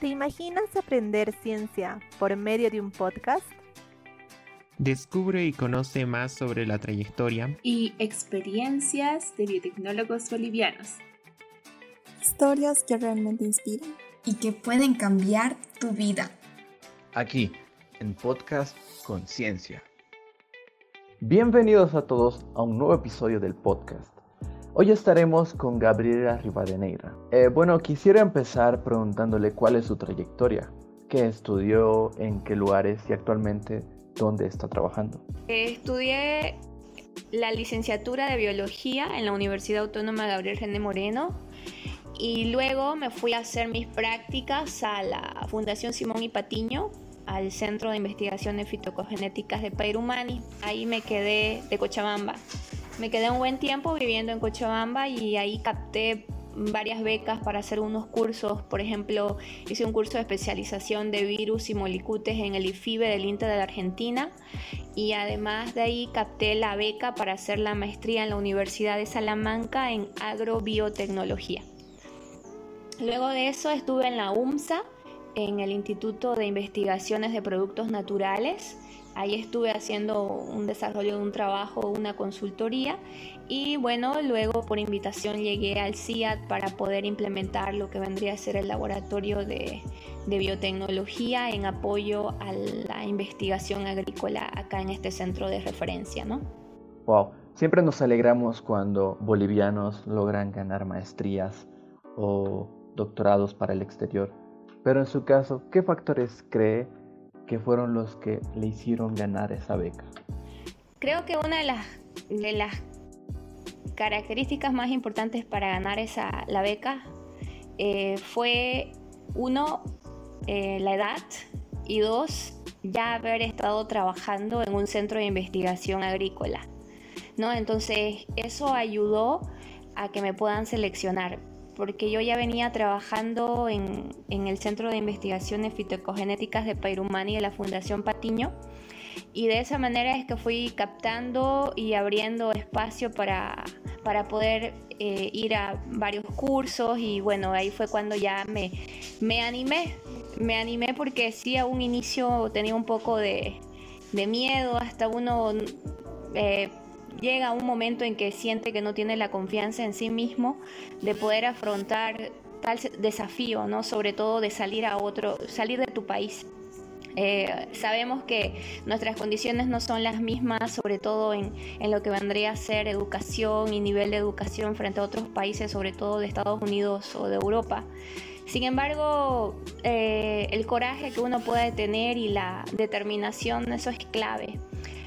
¿Te imaginas aprender ciencia por medio de un podcast? Descubre y conoce más sobre la trayectoria y experiencias de biotecnólogos bolivianos. Historias que realmente inspiran y que pueden cambiar tu vida. Aquí, en Podcast Conciencia. Bienvenidos a todos a un nuevo episodio del podcast. Hoy estaremos con Gabriela Rivadeneira. Eh, bueno, quisiera empezar preguntándole cuál es su trayectoria, qué estudió, en qué lugares y actualmente dónde está trabajando. Estudié la licenciatura de biología en la Universidad Autónoma Gabriel René Moreno y luego me fui a hacer mis prácticas a la Fundación Simón y Patiño al Centro de Investigaciones Fitocogenéticas de Pairumani. Ahí me quedé de Cochabamba. Me quedé un buen tiempo viviendo en Cochabamba y ahí capté varias becas para hacer unos cursos. Por ejemplo, hice un curso de especialización de virus y molicutes en el IFIBE del INTE de la Argentina y además de ahí capté la beca para hacer la maestría en la Universidad de Salamanca en agrobiotecnología. Luego de eso estuve en la UMSA, en el Instituto de Investigaciones de Productos Naturales Ahí estuve haciendo un desarrollo de un trabajo, una consultoría y bueno, luego por invitación llegué al CIAT para poder implementar lo que vendría a ser el laboratorio de, biotecnología en apoyo a la investigación agrícola acá en este centro de referencia, ¿no? Wow, siempre nos alegramos cuando bolivianos logran ganar maestrías o doctorados para el exterior. Pero en su caso, ¿qué factores cree que fueron los que le hicieron ganar esa beca? Creo que una de las, de las características más importantes para ganar esa, la beca eh, fue, uno, eh, la edad y dos, ya haber estado trabajando en un centro de investigación agrícola. ¿no? Entonces, eso ayudó a que me puedan seleccionar porque yo ya venía trabajando en, el Centro de Investigaciones Fitoecogenéticas de Pairumani de la Fundación Patiño. Y de esa manera es que fui captando y abriendo espacio para, para poder eh, ir a varios cursos y bueno, ahí fue cuando ya me, me animé, me animé porque sí a un inicio tenía un poco de, miedo, hasta uno... Eh, llega un momento en que siente que no tiene la confianza en sí mismo de poder afrontar tal desafío, ¿no? Sobre todo de salir a otro, salir de tu país. Eh, sabemos que nuestras condiciones no son las mismas, sobre todo en, lo que vendría a ser educación y nivel de educación frente a otros países, sobre todo de Estados Unidos o de Europa. Sin embargo, eh, el coraje que uno puede tener y la determinación, eso es clave.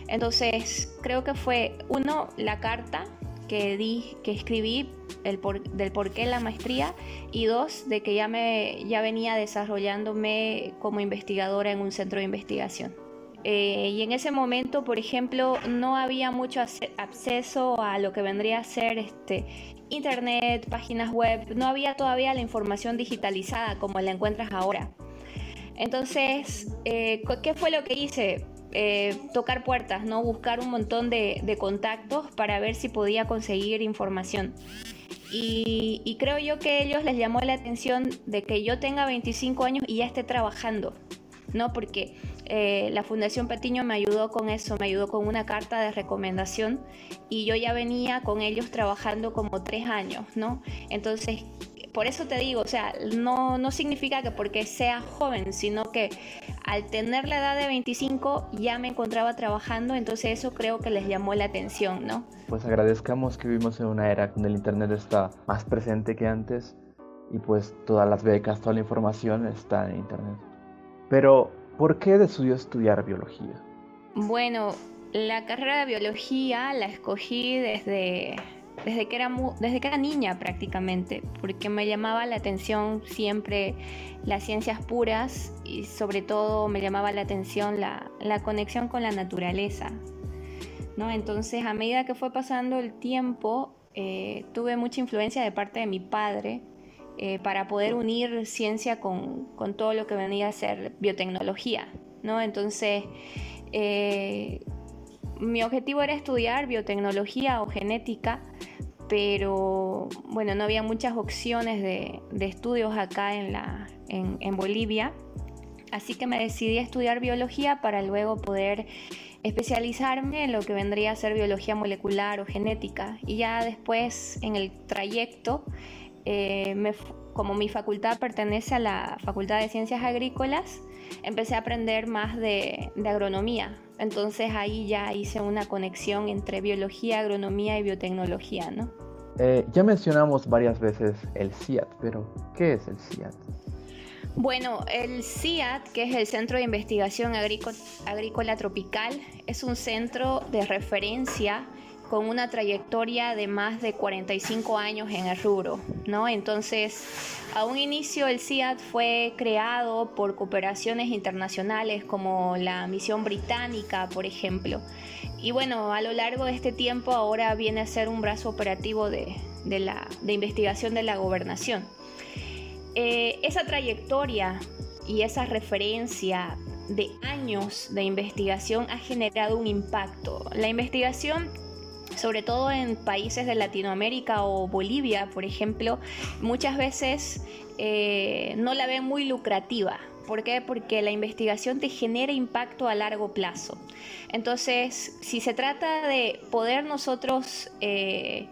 Entonces, creo que fue uno, la carta que di, que escribí el del por qué la maestría y dos, de que ya, me, ya venía desarrollándome como investigadora en un centro de investigación. Eh, y en ese momento, por ejemplo, no había mucho acceso a lo que vendría a ser este, internet, páginas web, no había todavía la información digitalizada como la encuentras ahora. Entonces, eh, ¿qué fue lo que hice? Eh, tocar puertas, ¿no? Buscar un montón de, contactos para ver si podía conseguir información. Y, creo yo que a ellos les llamó la atención de que yo tenga 25 años y ya esté trabajando, ¿no? Porque eh, la Fundación Patiño me ayudó con eso, me ayudó con una carta de recomendación y yo ya venía con ellos trabajando como tres años, ¿no? Entonces, por eso te digo, o sea, no, no significa que porque sea joven, sino que al tener la edad de 25 ya me encontraba trabajando, entonces eso creo que les llamó la atención, ¿no? Pues agradezcamos que vivimos en una era donde el Internet está más presente que antes y pues todas las becas, toda la información está en Internet. Pero, ¿por qué decidió estudiar biología? Bueno, la carrera de biología la escogí desde desde que, era desde que era niña prácticamente, porque me llamaba la atención siempre las ciencias puras y sobre todo me llamaba la atención la, conexión con la naturaleza. ¿no? Entonces a medida que fue pasando el tiempo, eh, tuve mucha influencia de parte de mi padre eh, para poder unir ciencia con, todo lo que venía a ser biotecnología. ¿no? Entonces, eh, mi objetivo era estudiar biotecnología o genética pero bueno, no había muchas opciones de, estudios acá en, la, en, Bolivia, así que me decidí a estudiar biología para luego poder especializarme en lo que vendría a ser biología molecular o genética. Y ya después en el trayecto, eh, como mi facultad pertenece a la Facultad de Ciencias Agrícolas, empecé a aprender más de, agronomía. Entonces ahí ya hice una conexión entre biología, agronomía y biotecnología, ¿no? Eh, ya mencionamos varias veces el CIAT, pero ¿qué es el CIAT? Bueno, el CIAT, que es el Centro de Investigación Agrícola Tropical, es un centro de referencia con una trayectoria de más de 45 años en el rubro, ¿no? Entonces, a un inicio el CIAT fue creado por cooperaciones internacionales como la misión británica, por ejemplo. Y bueno, a lo largo de este tiempo ahora viene a ser un brazo operativo de, la, investigación de la gobernación. Eh, esa trayectoria y esa referencia de años de investigación ha generado un impacto. La investigación sobre todo en países de Latinoamérica o Bolivia, por ejemplo, muchas veces eh, no la ven muy lucrativa. ¿Por qué? Porque la investigación te genera impacto a largo plazo. Entonces, si se trata de poder nosotros eh,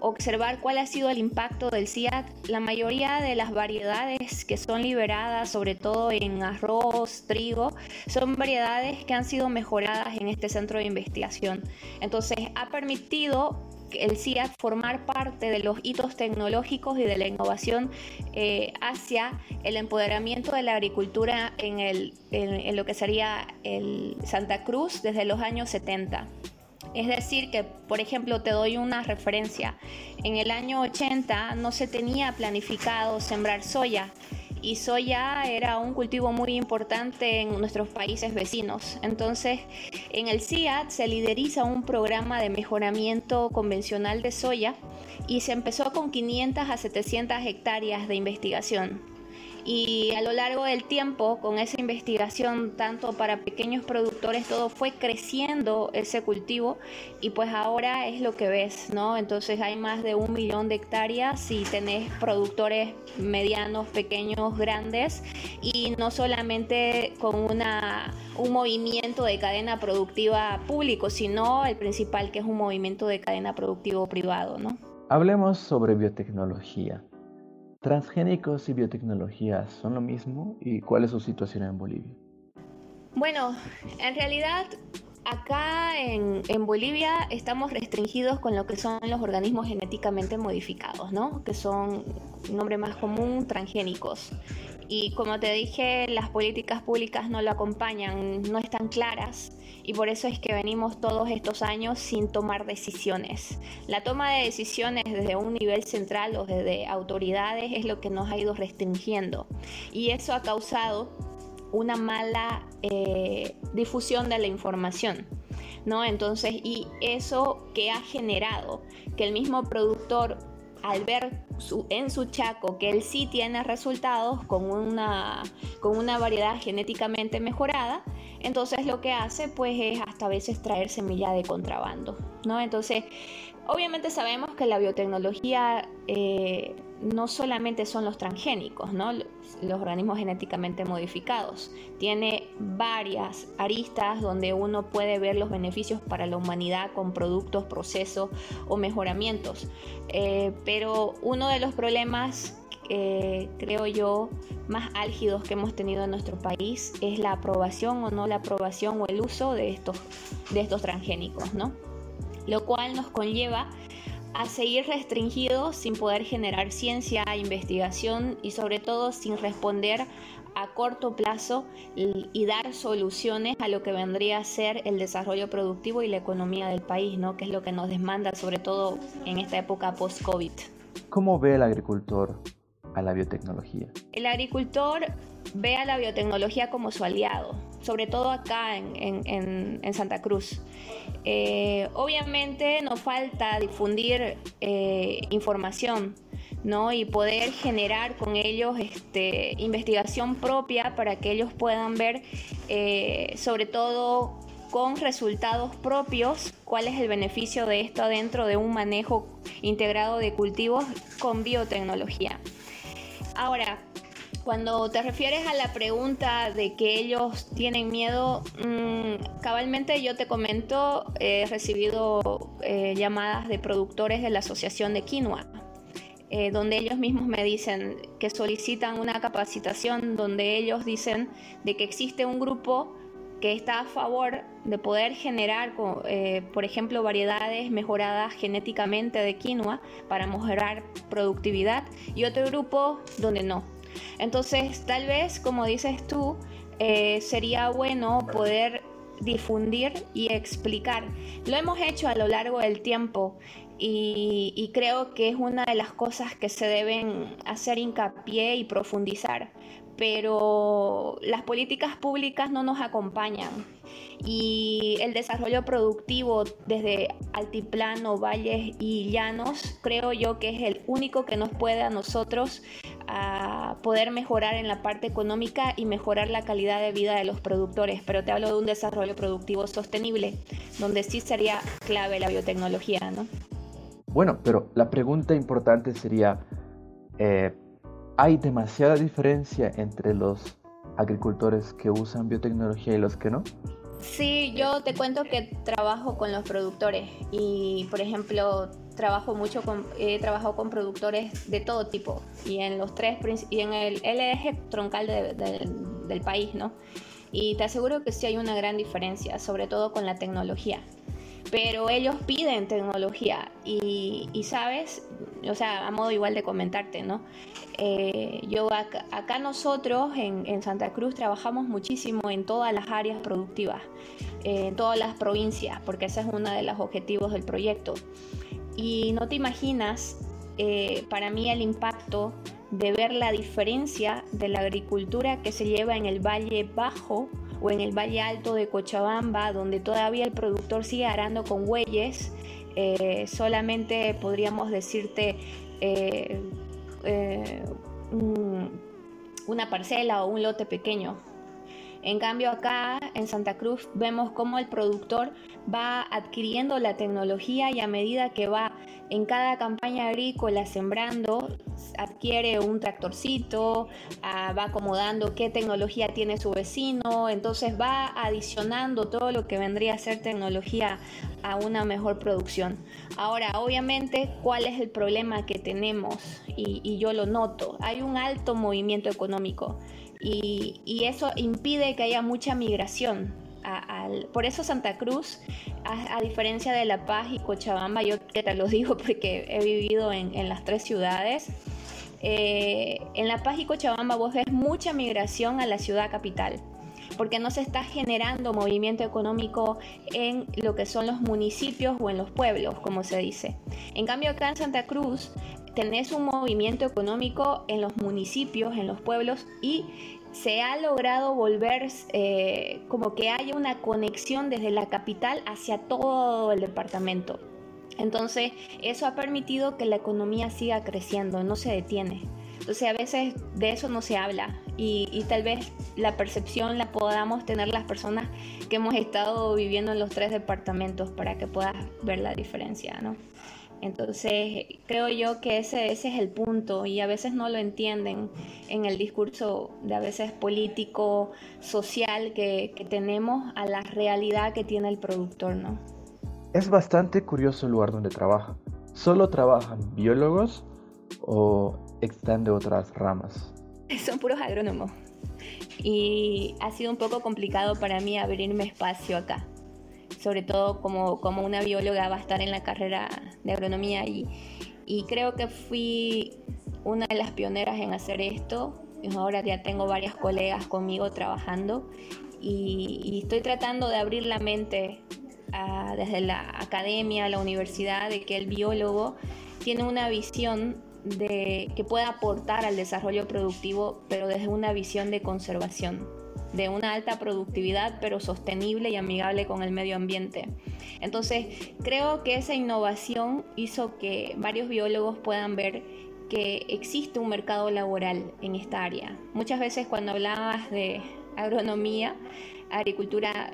observar cuál ha sido el impacto del CIAT, la mayoría de las variedades que son liberadas, sobre todo en arroz, trigo, son variedades que han sido mejoradas en este centro de investigación. Entonces, ha permitido el CIAT formar parte de los hitos tecnológicos y de la innovación eh, hacia el empoderamiento de la agricultura en, lo que sería el Santa Cruz desde los años 70. Es decir, que por ejemplo te doy una referencia. En el año 80 no se tenía planificado sembrar soya y soya era un cultivo muy importante en nuestros países vecinos. Entonces, en el CIAT se lideriza un programa de mejoramiento convencional de soya y se empezó con 500 a 700 hectáreas de investigación. Y a lo largo del tiempo, con esa investigación, tanto para pequeños productores, todo fue creciendo ese cultivo y pues ahora es lo que ves, ¿no? Entonces hay más de un millón de hectáreas y tenés productores medianos, pequeños, grandes y no solamente con una, un movimiento de cadena productiva público, sino el principal que es un movimiento de cadena productivo privado, ¿no? Hablemos sobre biotecnología. ¿Transgénicos y biotecnología son lo mismo? ¿Y cuál es su situación en Bolivia? Bueno, en realidad acá en, Bolivia estamos restringidos con lo que son los organismos genéticamente modificados, ¿no? Que son, nombre más común, transgénicos. Y como te dije, las políticas públicas no lo acompañan, no están claras y por eso es que venimos todos estos años sin tomar decisiones. La toma de decisiones desde un nivel central o desde autoridades es lo que nos ha ido restringiendo y eso ha causado una mala eh, difusión de la información. ¿No? Entonces, y eso que ha generado que el mismo productor al ver en su chaco que él sí tiene resultados con una, con una variedad genéticamente mejorada, entonces lo que hace pues es hasta a veces traer semilla de contrabando, ¿no? Entonces, obviamente sabemos que la biotecnología eh, no solamente son los transgénicos, ¿no? los organismos genéticamente modificados. Tiene varias aristas donde uno puede ver los beneficios para la humanidad con productos, procesos o mejoramientos. Eh, pero uno de los problemas eh, creo yo, más álgidos que hemos tenido en nuestro país es la aprobación o no la aprobación o el uso de estos, de estos transgénicos. Lo cual nos conlleva a seguir restringidos sin poder generar ciencia, investigación y sobre todo sin responder a corto plazo y, dar soluciones a lo que vendría a ser el desarrollo productivo y la economía del país, ¿no? que es lo que nos demanda sobre todo en esta época post-COVID. ¿Cómo ve el agricultor a la biotecnología? El agricultor ve a la biotecnología como su aliado, sobre todo acá en, Santa Cruz. Eh, obviamente nos falta difundir eh, información ¿no? y poder generar con ellos este, investigación propia para que ellos puedan ver eh, sobre todo con resultados propios, cuál es el beneficio de esto dentro de un manejo integrado de cultivos con biotecnología. Ahora, cuando te refieres a la pregunta de que ellos tienen miedo, mm, cabalmente yo te comento, he recibido eh, llamadas de productores de la Asociación de Quinoa, eh, donde ellos mismos me dicen que solicitan una capacitación, donde ellos dicen de que existe un grupo que está a favor de poder generar, eh, por ejemplo, variedades mejoradas genéticamente de quinoa para mejorar productividad y otro grupo donde no, entonces, tal vez, como dices tú, eh, sería bueno poder difundir y explicar. Lo hemos hecho a lo largo del tiempo y, y, creo que es una de las cosas que se deben hacer hincapié y profundizar. Pero las políticas públicas no nos acompañan y el desarrollo productivo desde altiplano, valles y llanos creo yo que es el único que nos puede a nosotros a poder mejorar en la parte económica y mejorar la calidad de vida de los productores. Pero te hablo de un desarrollo productivo sostenible, donde sí sería clave la biotecnología, ¿no? Bueno, pero la pregunta importante sería, eh, ¿hay demasiada diferencia entre los agricultores que usan biotecnología y los que no? Sí, yo te cuento que trabajo con los productores y, por ejemplo, trabajo mucho con, he trabajado con productores de todo tipo y en los tres y en el, eje troncal del país, ¿no? Y te aseguro que sí hay una gran diferencia, sobre todo con la tecnología. Pero ellos piden tecnología y, sabes, o sea, a modo igual de comentarte, ¿no? Eh, yo acá, nosotros en, en, Santa Cruz trabajamos muchísimo en todas las áreas productivas, en todas las provincias, porque ese es uno de los objetivos del proyecto. Y no te imaginas eh, para mí el impacto de ver la diferencia de la agricultura que se lleva en el Valle Bajo o en el Valle Alto de Cochabamba, donde todavía el productor sigue arando con bueyes, eh, solamente podríamos decirte eh, una parcela o un lote pequeño. En cambio acá en Santa Cruz vemos cómo el productor va adquiriendo la tecnología y a medida que va en cada campaña agrícola sembrando, adquiere un tractorcito, ah, va acomodando qué tecnología tiene su vecino, entonces va adicionando todo lo que vendría a ser tecnología a una mejor producción. Ahora, obviamente, ¿cuál es el problema que tenemos? Y, y yo lo noto, hay un alto movimiento económico y, eso impide que haya mucha migración. por eso Santa Cruz, a, diferencia de La Paz y Cochabamba, yo que te lo digo porque he vivido en, las tres ciudades, eh, en La Paz y Cochabamba vos ves mucha migración a la ciudad capital porque no se está generando movimiento económico en lo que son los municipios o en los pueblos, como se dice. En cambio, acá en Santa Cruz tenés un movimiento económico en los municipios, en los pueblos y se ha logrado volver eh, como que haya una conexión desde la capital hacia todo el departamento. Entonces, eso ha permitido que la economía siga creciendo, no se detiene. Entonces, a veces de eso no se habla y, tal vez la percepción la podamos tener las personas que hemos estado viviendo en los tres departamentos para que puedas ver la diferencia, ¿no? Entonces, creo yo que ese, ese es el punto y a veces no lo entienden en el discurso de a veces político, social que, tenemos a la realidad que tiene el productor, ¿no? Es bastante curioso el lugar donde trabaja. ¿Solo trabajan biólogos o están de otras ramas? Son puros agrónomos. Y ha sido un poco complicado para mí abrirme espacio acá sobre todo como, como una bióloga va a estar en la carrera de agronomía y, y creo que fui una de las pioneras en hacer esto. Ahora ya tengo varias colegas conmigo trabajando y, estoy tratando de abrir la mente desde la academia, la universidad, de que el biólogo tiene una visión de que pueda aportar al desarrollo productivo, pero desde una visión de conservación de una alta productividad, pero sostenible y amigable con el medio ambiente. Entonces, creo que esa innovación hizo que varios biólogos puedan ver que existe un mercado laboral en esta área. Muchas veces cuando hablabas de agronomía, agricultura,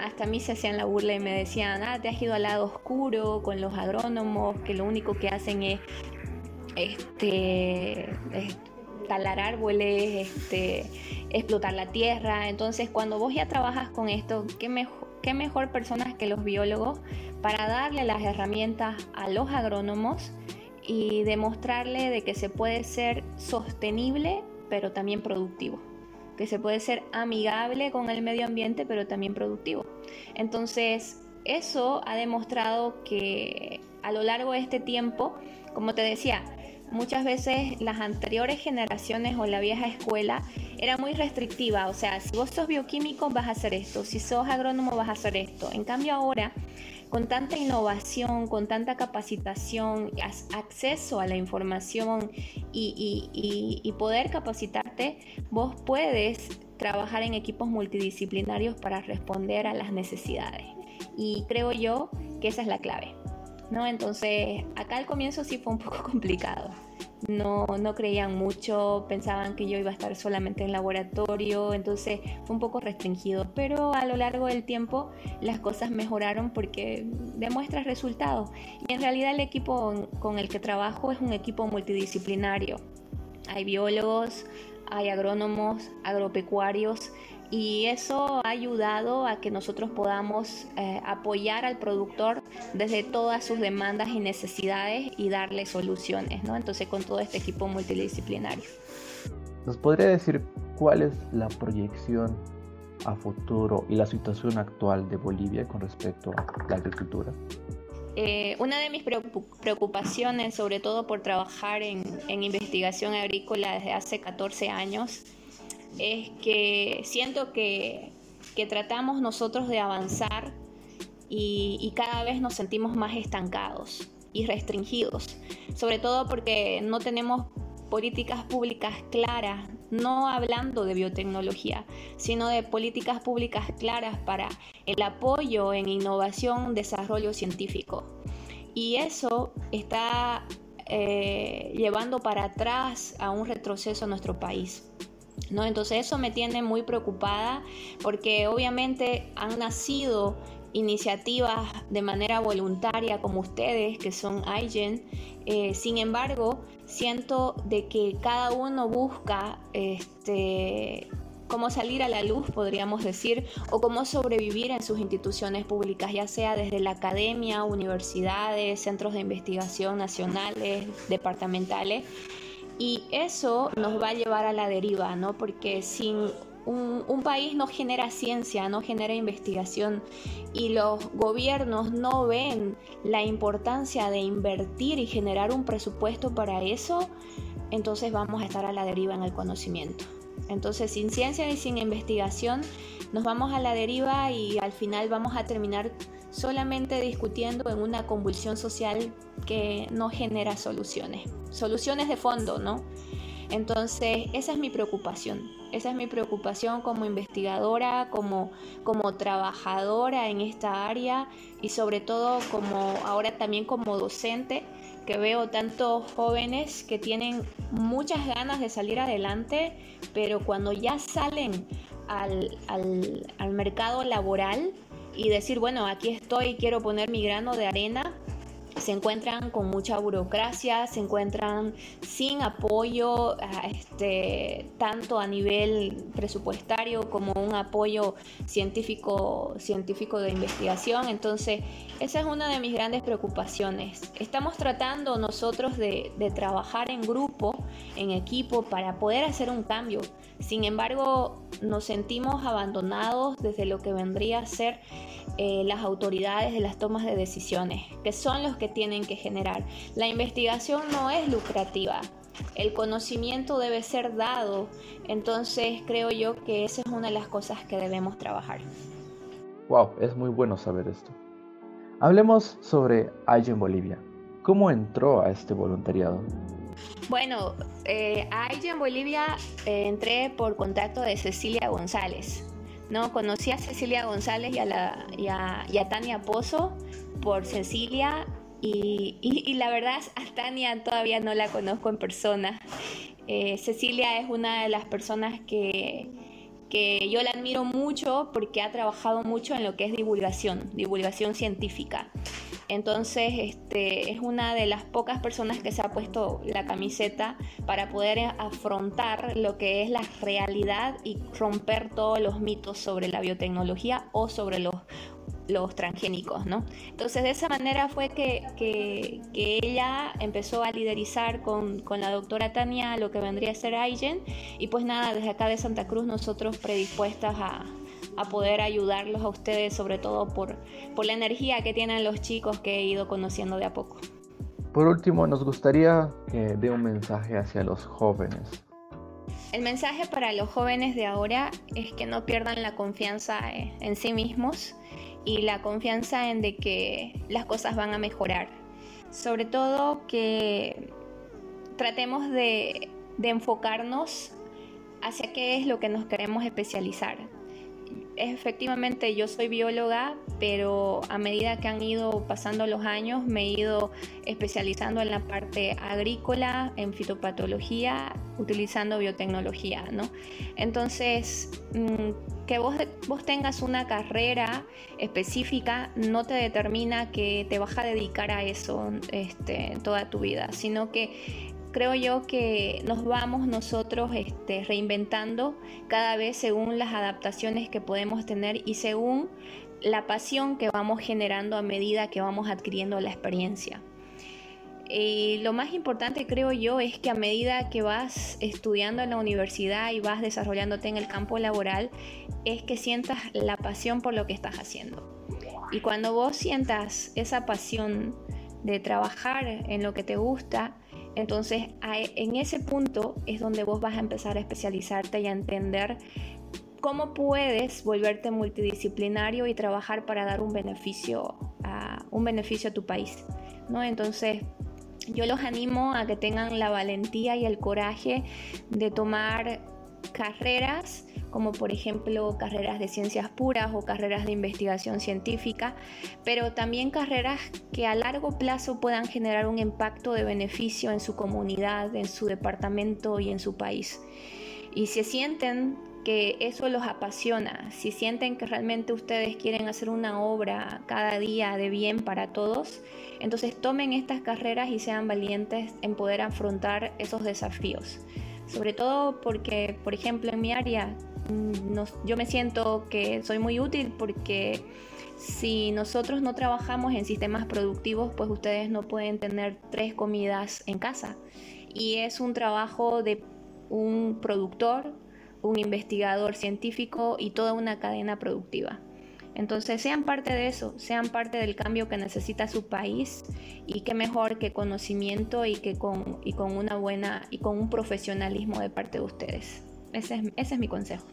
hasta a mí se hacían la burla y me decían, ah, te has ido al lado oscuro con los agrónomos, que lo único que hacen es este, talar árboles, este, explotar la tierra. Entonces, cuando vos ya trabajas con esto, ¿qué, mejor, qué mejor personas que los biólogos para darle las herramientas a los agrónomos y demostrarle de que se puede ser sostenible, pero también productivo que se puede ser amigable con el medio ambiente, pero también productivo. Entonces, eso ha demostrado que a lo largo de este tiempo, como te decía, muchas veces las anteriores generaciones o la vieja escuela era muy restrictiva, o sea, si vos sos bioquímico vas a hacer esto, si sos agrónomo vas a hacer esto. En cambio ahora con tanta innovación, con tanta capacitación, acceso a la información y, poder capacitarte, vos puedes trabajar en equipos multidisciplinarios para responder a las necesidades. Y creo yo que esa es la clave. ¿No? Entonces, acá al comienzo sí fue un poco complicado no, no creían mucho, pensaban que yo iba a estar solamente en laboratorio, entonces fue un poco restringido, pero a lo largo del tiempo las cosas mejoraron porque demuestra resultados. Y en realidad el equipo con el que trabajo es un equipo multidisciplinario. Hay biólogos, hay agrónomos, agropecuarios, y eso ha ayudado a que nosotros podamos eh, apoyar al productor desde todas sus demandas y necesidades y darle soluciones, ¿no? Entonces con todo este equipo multidisciplinario. ¿Nos podría decir cuál es la proyección a futuro y la situación actual de Bolivia con respecto a la agricultura? Eh, una de mis preocupaciones, sobre todo por trabajar en, en investigación agrícola desde hace 14 años, es que siento que, tratamos nosotros de avanzar y, cada vez nos sentimos más estancados y restringidos, sobre todo porque no tenemos políticas públicas claras, no hablando de biotecnología, sino de políticas públicas claras para el apoyo en innovación, desarrollo científico. Y eso está eh, llevando para atrás a un retroceso en nuestro país. ¿No? Entonces eso me tiene muy preocupada porque obviamente han nacido iniciativas de manera voluntaria como ustedes que son iGen. Eh, sin embargo, siento de que cada uno busca este, cómo salir a la luz, podríamos decir, o cómo sobrevivir en sus instituciones públicas, ya sea desde la academia, universidades, centros de investigación nacionales, departamentales. Y eso nos va a llevar a la deriva, ¿no? Porque sin un, país no genera ciencia, no genera investigación y los gobiernos no ven la importancia de invertir y generar un presupuesto para eso, entonces vamos a estar a la deriva en el conocimiento. Entonces, sin ciencia y sin investigación, nos vamos a la deriva y al final vamos a terminar solamente discutiendo en una convulsión social que no genera soluciones, soluciones de fondo, ¿no? Entonces, esa es mi preocupación, esa es mi preocupación como investigadora, como, como trabajadora en esta área y sobre todo como ahora también como docente, que veo tantos jóvenes que tienen muchas ganas de salir adelante, pero cuando ya salen al, al mercado laboral, y decir, bueno, aquí estoy, quiero poner mi grano de arena, se encuentran con mucha burocracia, se encuentran sin apoyo este, tanto a nivel presupuestario como un apoyo científico, científico de investigación. Entonces, esa es una de mis grandes preocupaciones. Estamos tratando nosotros de, de trabajar en grupo, en equipo, para poder hacer un cambio. Sin embargo, nos sentimos abandonados desde lo que vendría a ser eh, las autoridades de las tomas de decisiones, que son los que tienen que generar. La investigación no es lucrativa, el conocimiento debe ser dado, entonces creo yo que esa es una de las cosas que debemos trabajar. Wow, es muy bueno saber esto. Hablemos sobre Ay en Bolivia. ¿Cómo entró a este voluntariado? Bueno, eh, a en Bolivia eh, entré por contacto de Cecilia González. ¿no? Conocí a Cecilia González y a, Tania Pozo por Cecilia y, la verdad a Tania todavía no la conozco en persona. Eh, Cecilia es una de las personas que, que yo la admiro mucho porque ha trabajado mucho en lo que es divulgación, divulgación científica. Entonces, este, es una de las pocas personas que se ha puesto la camiseta para poder afrontar lo que es la realidad y romper todos los mitos sobre la biotecnología o sobre los los transgénicos, ¿no? Entonces de esa manera fue que, que, ella empezó a liderizar con, con, la doctora Tania lo que vendría a ser Aigen y pues nada, desde acá de Santa Cruz nosotros predispuestas a, a poder ayudarlos a ustedes, sobre todo por, por la energía que tienen los chicos que he ido conociendo de a poco. Por último, nos gustaría que dé un mensaje hacia los jóvenes. El mensaje para los jóvenes de ahora es que no pierdan la confianza en sí mismos, y la confianza en de que las cosas van a mejorar. Sobre todo que tratemos de, de enfocarnos hacia qué es lo que nos queremos especializar efectivamente yo soy bióloga, pero a medida que han ido pasando los años me he ido especializando en la parte agrícola, en fitopatología, utilizando biotecnología, ¿no? Entonces, mm, que vos, vos tengas una carrera específica no te determina que te vas a dedicar a eso este, toda tu vida, sino que creo yo que nos vamos nosotros este, reinventando cada vez según las adaptaciones que podemos tener y según la pasión que vamos generando a medida que vamos adquiriendo la experiencia. Y lo más importante creo yo es que a medida que vas estudiando en la universidad y vas desarrollándote en el campo laboral, es que sientas la pasión por lo que estás haciendo. Y cuando vos sientas esa pasión de trabajar en lo que te gusta, entonces, en ese punto es donde vos vas a empezar a especializarte y a entender cómo puedes volverte multidisciplinario y trabajar para dar un beneficio a, un beneficio a tu país. ¿no? Entonces, yo los animo a que tengan la valentía y el coraje de tomar carreras como por ejemplo carreras de ciencias puras o carreras de investigación científica, pero también carreras que a largo plazo puedan generar un impacto de beneficio en su comunidad, en su departamento y en su país. Y si sienten que eso los apasiona, si sienten que realmente ustedes quieren hacer una obra cada día de bien para todos, entonces tomen estas carreras y sean valientes en poder afrontar esos desafíos. Sobre todo porque, por ejemplo, en mi área Yo me siento que soy muy útil porque si nosotros no trabajamos en sistemas productivos, pues ustedes no pueden tener tres comidas en casa. Y es un trabajo de un productor, un investigador científico y toda una cadena productiva. Entonces sean parte de eso, sean parte del cambio que necesita su país y qué mejor que conocimiento y que con, y con una buena y con un profesionalismo de parte de ustedes. Ese es, mi consejo.